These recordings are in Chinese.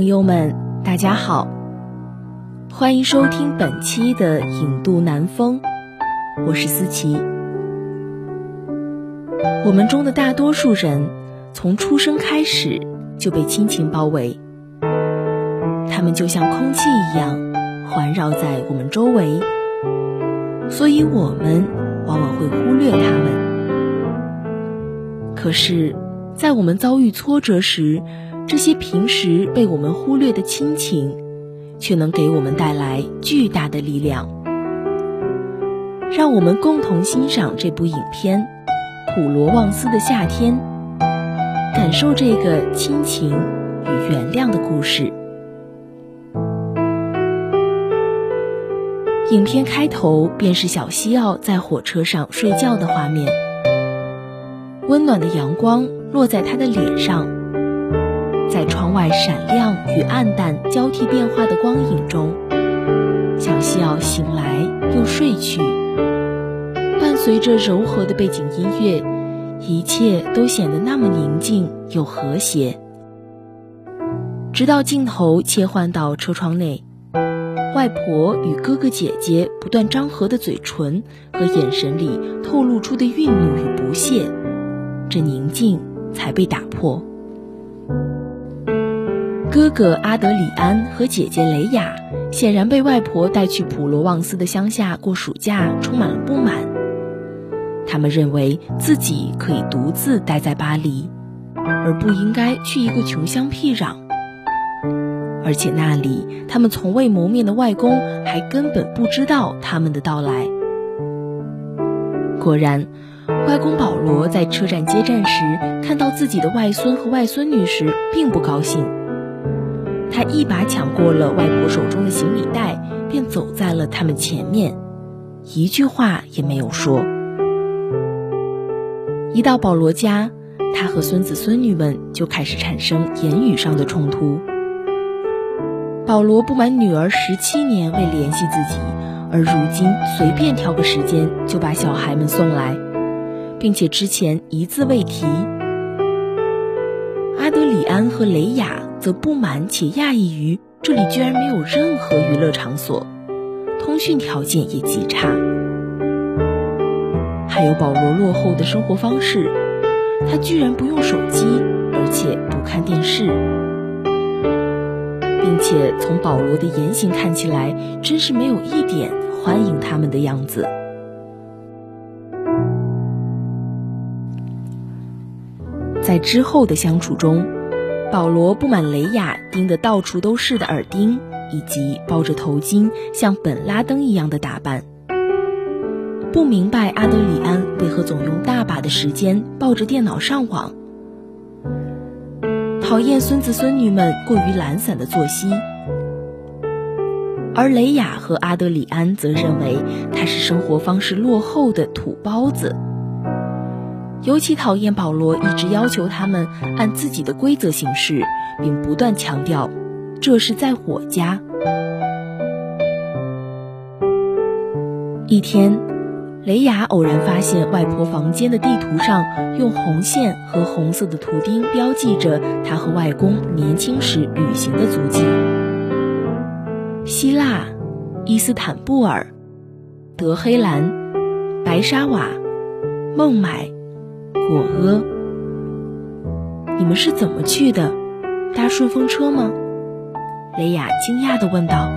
朋友们，大家好，欢迎收听本期的《影渡南风》，我是思琪。我们中的大多数人，从出生开始就被亲情包围，他们就像空气一样环绕在我们周围，所以我们往往会忽略他们。可是，在我们遭遇挫折时，这些平时被我们忽略的亲情，却能给我们带来巨大的力量。让我们共同欣赏这部影片《普罗旺斯的夏天》，感受这个亲情与原谅的故事。影片开头便是小西奥在火车上睡觉的画面，温暖的阳光落在他的脸上。在窗外闪亮与暗淡交替变化的光影中，小西奥醒来又睡去，伴随着柔和的背景音乐，一切都显得那么宁静又和谐。直到镜头切换到车窗内，外婆与哥哥姐姐不断张合的嘴唇和眼神里透露出的愠怒与不屑，这宁静才被打破。哥哥阿德里安和姐姐雷亚显然被外婆带去普罗旺斯的乡下过暑假充满了不满。他们认为自己可以独自待在巴黎，而不应该去一个穷乡僻壤。而且那里他们从未谋面的外公还根本不知道他们的到来。果然，外公保罗在车站接站时看到自己的外孙和外孙女时，并不高兴。他一把抢过了外婆手中的行李袋，便走在了他们前面，一句话也没有说。一到保罗家，他和孙子孙女们就开始产生言语上的冲突。保罗不满女儿十七年未联系自己，而如今随便挑个时间就把小孩们送来，并且之前一字未提。阿德里安和雷亚。则不满且讶异于这里居然没有任何娱乐场所，通讯条件也极差，还有保罗落后的生活方式，他居然不用手机，而且不看电视，并且从保罗的言行看起来，真是没有一点欢迎他们的样子。在之后的相处中。保罗不满雷雅钉得到处都是的耳钉，以及包着头巾像本拉登一样的打扮，不明白阿德里安为何总用大把的时间抱着电脑上网，讨厌孙子孙女们过于懒散的作息，而雷雅和阿德里安则认为他是生活方式落后的土包子。尤其讨厌保罗一直要求他们按自己的规则行事，并不断强调这是在我家。一天，雷雅偶然发现外婆房间的地图上用红线和红色的图钉标记着她和外公年轻时旅行的足迹：希腊、伊斯坦布尔、德黑兰、白沙瓦、孟买。我阿，你们是怎么去的？搭顺风车吗？雷亚惊讶地问道。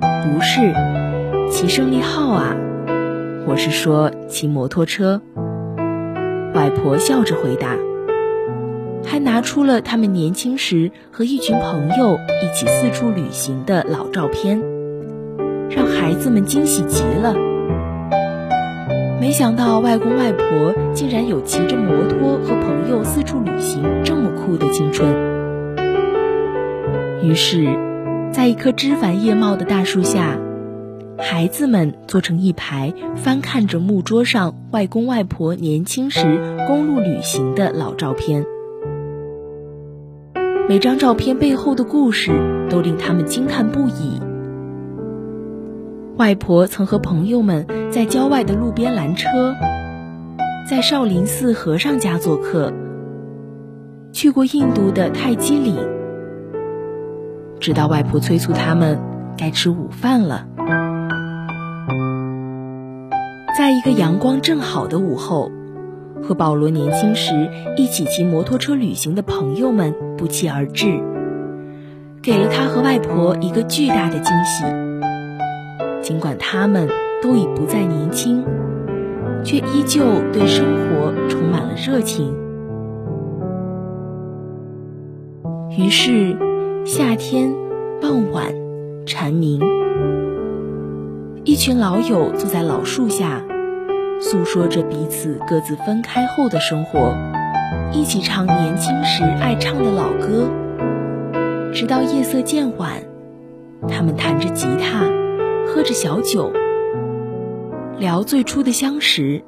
不是，骑胜利号啊，我是说骑摩托车。外婆笑着回答。还拿出了他们年轻时和一群朋友一起四处旅行的老照片，让孩子们惊喜极了。没想到外公外婆竟然有骑着摩托和朋友四处旅行这么酷的青春。于是，在一棵枝繁叶茂的大树下，孩子们坐成一排，翻看着木桌上外公外婆年轻时公路旅行的老照片。每张照片背后的故事都令他们惊叹不已。外婆曾和朋友们在郊外的路边拦车，在少林寺和尚家做客，去过印度的泰姬陵，直到外婆催促他们该吃午饭了。在一个阳光正好的午后。和保罗年轻时一起骑摩托车旅行的朋友们不期而至，给了他和外婆一个巨大的惊喜。尽管他们都已不再年轻，却依旧对生活充满了热情。于是，夏天傍晚蝉鸣，一群老友坐在老树下。诉说着彼此各自分开后的生活，一起唱年轻时爱唱的老歌，直到夜色渐晚。他们弹着吉他，喝着小酒，聊最初的相识，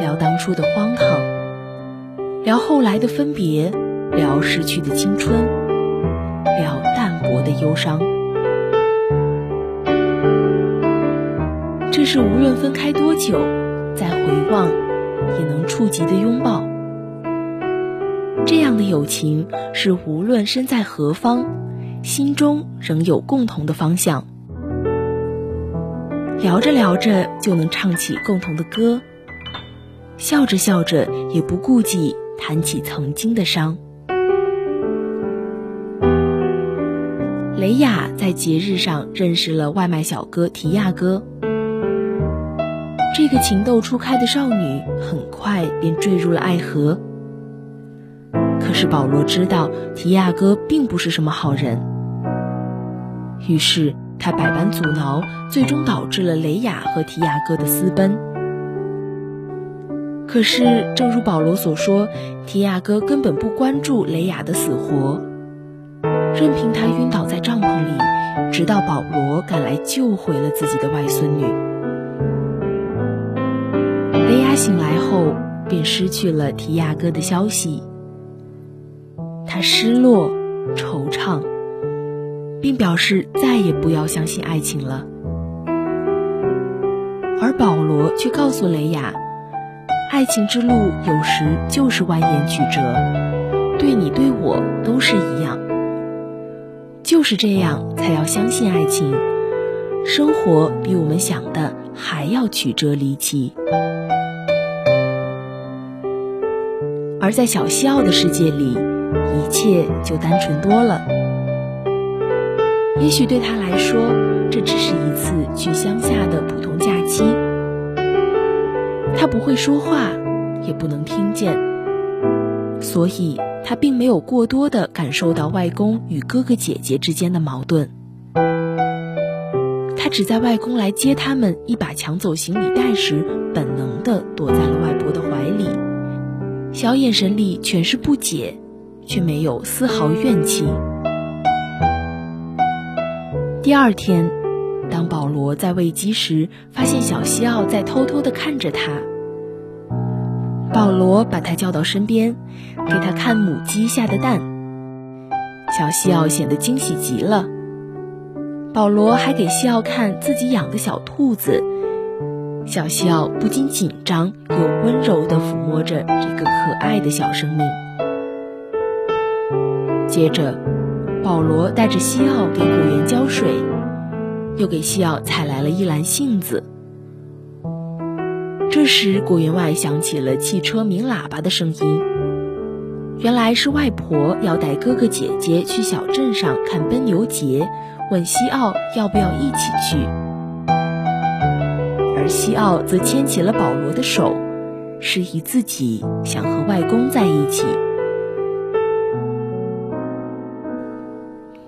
聊当初的荒唐，聊后来的分别，聊逝去的青春，聊淡薄的忧伤。这是无论分开多久。再回望，也能触及的拥抱。这样的友情是无论身在何方，心中仍有共同的方向。聊着聊着就能唱起共同的歌，笑着笑着也不顾忌谈起曾经的伤。雷雅在节日上认识了外卖小哥提亚哥。这个情窦初开的少女很快便坠入了爱河。可是保罗知道提亚哥并不是什么好人，于是他百般阻挠，最终导致了雷雅和提亚哥的私奔。可是，正如保罗所说，提亚哥根本不关注雷雅的死活，任凭她晕倒在帐篷里，直到保罗赶来救回了自己的外孙女。雷雅醒来后，便失去了提亚哥的消息。他失落、惆怅，并表示再也不要相信爱情了。而保罗却告诉雷雅，爱情之路有时就是蜿蜒曲折，对你对我都是一样。就是这样，才要相信爱情。生活比我们想的还要曲折离奇。而在小西奥的世界里，一切就单纯多了。也许对他来说，这只是一次去乡下的普通假期。他不会说话，也不能听见，所以他并没有过多的感受到外公与哥哥姐姐之间的矛盾。他只在外公来接他们一把抢走行李袋时，本能的躲在了外婆的怀里。小眼神里全是不解，却没有丝毫怨气。第二天，当保罗在喂鸡时，发现小西奥在偷偷的看着他。保罗把他叫到身边，给他看母鸡下的蛋。小西奥显得惊喜极了。保罗还给西奥看自己养的小兔子。小西奥不禁紧张，又温柔地抚摸着这个可爱的小生命。接着，保罗带着西奥给果园浇水，又给西奥采来了一篮杏子。这时，果园外响起了汽车鸣喇叭的声音，原来是外婆要带哥哥姐姐去小镇上看奔牛节，问西奥要不要一起去。而西奥则牵起了保罗的手，示意自己想和外公在一起。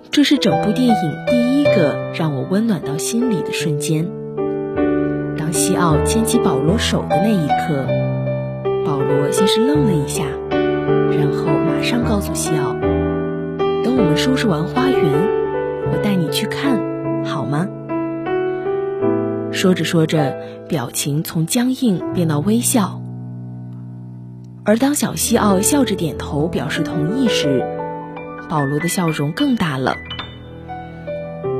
这是整部电影第一个让我温暖到心里的瞬间。当西奥牵起保罗手的那一刻，保罗先是愣了一下，然后马上告诉西奥：“等我们收拾完花园，我带你去看，好吗？”说着说着，表情从僵硬变到微笑。而当小西奥笑着点头表示同意时，保罗的笑容更大了。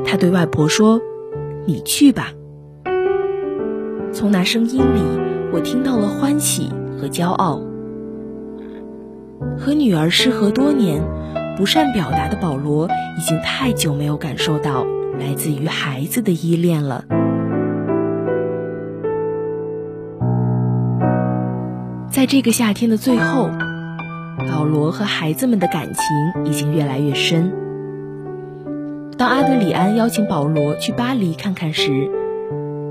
他对外婆说：“你去吧。”从那声音里，我听到了欢喜和骄傲。和女儿失和多年，不善表达的保罗已经太久没有感受到来自于孩子的依恋了。在这个夏天的最后，保罗和孩子们的感情已经越来越深。当阿德里安邀请保罗去巴黎看看时，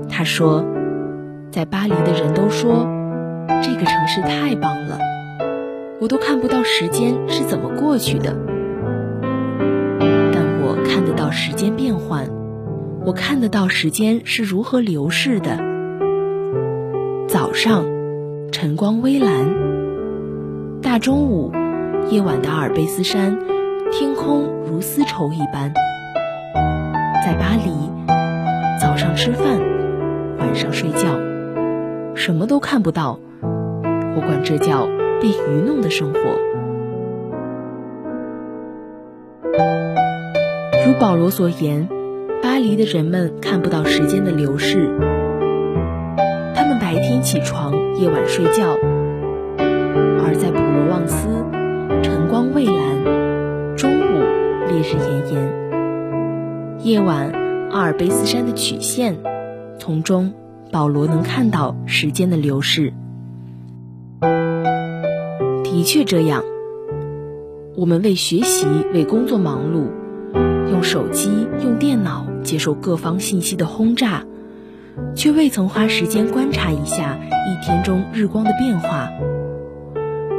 他说：“在巴黎的人都说，这个城市太棒了，我都看不到时间是怎么过去的。但我看得到时间变换，我看得到时间是如何流逝的。早上。”晨光微蓝，大中午，夜晚的阿尔卑斯山，天空如丝绸一般。在巴黎，早上吃饭，晚上睡觉，什么都看不到，我管这叫被愚弄的生活。如保罗所言，巴黎的人们看不到时间的流逝。他们白天起床，夜晚睡觉；夜晚阿尔卑斯山的曲线，从中保罗能看到时间的流逝。的确这样，我们为学习、为工作忙碌，用手机、用电脑接受各方信息的轰炸。却未曾花时间观察一下一天中日光的变化，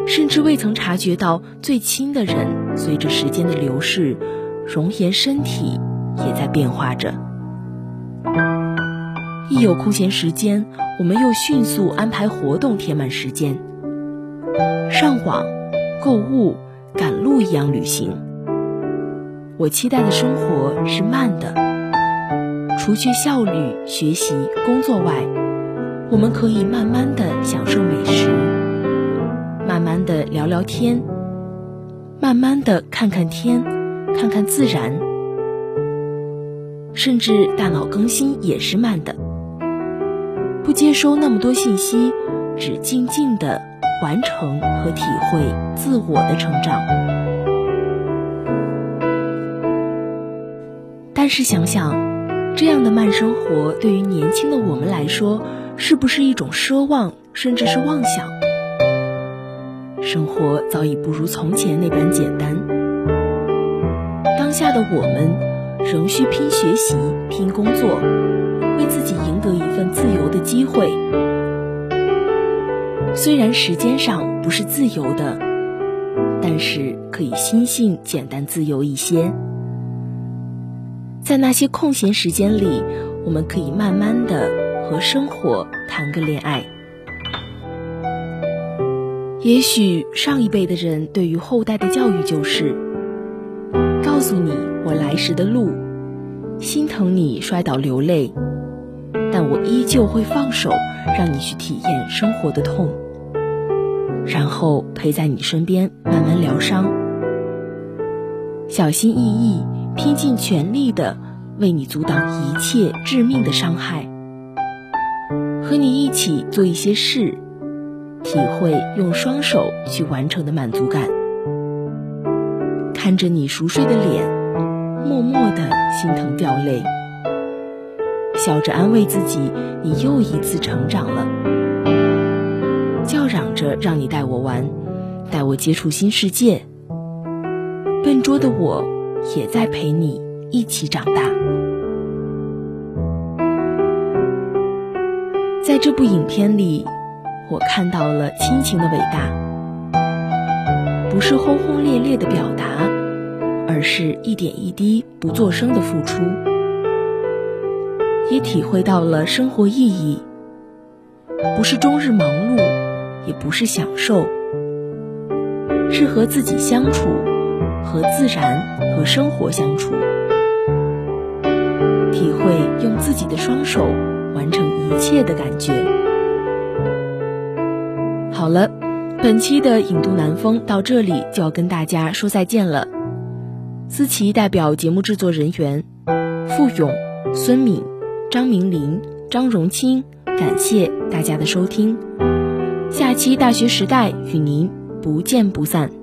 甚至未曾察觉到最亲的人随着时间的流逝，容颜身体也在变化着。一有空闲时间，我们又迅速安排活动填满时间，上网、购物、赶路一样旅行。我期待的生活是慢的。除去效率、学习、工作外，我们可以慢慢的享受美食，慢慢的聊聊天，慢慢的看看天，看看自然，甚至大脑更新也是慢的，不接收那么多信息，只静静的完成和体会自我的成长。但是想想。这样的慢生活对于年轻的我们来说，是不是一种奢望，甚至是妄想？生活早已不如从前那般简单。当下的我们，仍需拼学习、拼工作，为自己赢得一份自由的机会。虽然时间上不是自由的，但是可以心性简单自由一些。在那些空闲时间里，我们可以慢慢的和生活谈个恋爱。也许上一辈的人对于后代的教育就是：诉你我来时的路，心疼你摔倒流泪，但我依旧会放手让你去体验生活的痛，然后陪在你身边慢慢疗伤，小心翼翼。拼尽全力的为你阻挡一切致命的伤害，和你一起做一些事，体会用双手去完成的满足感。看着你熟睡的脸，默默的心疼掉泪，笑着安慰自己，你又一次成长了。叫嚷着让你带我玩，带我接触新世界。笨拙的我。也在陪你一起长大。在这部影片里，我看到了亲情的伟大，不是轰轰烈烈的表达，而是一点一滴不作声的付出，也体会到了生活意义，不是终日忙碌，也不是享受，是和自己相处，和自然和生活相处，体会用自己的双手完成一切的感觉。好了，本期的影都南风到这里就要跟大家说再见了。思琪代表节目制作人员付勇、孙敏、张明林、张荣清，感谢大家的收听。下期大学时代与您不见不散。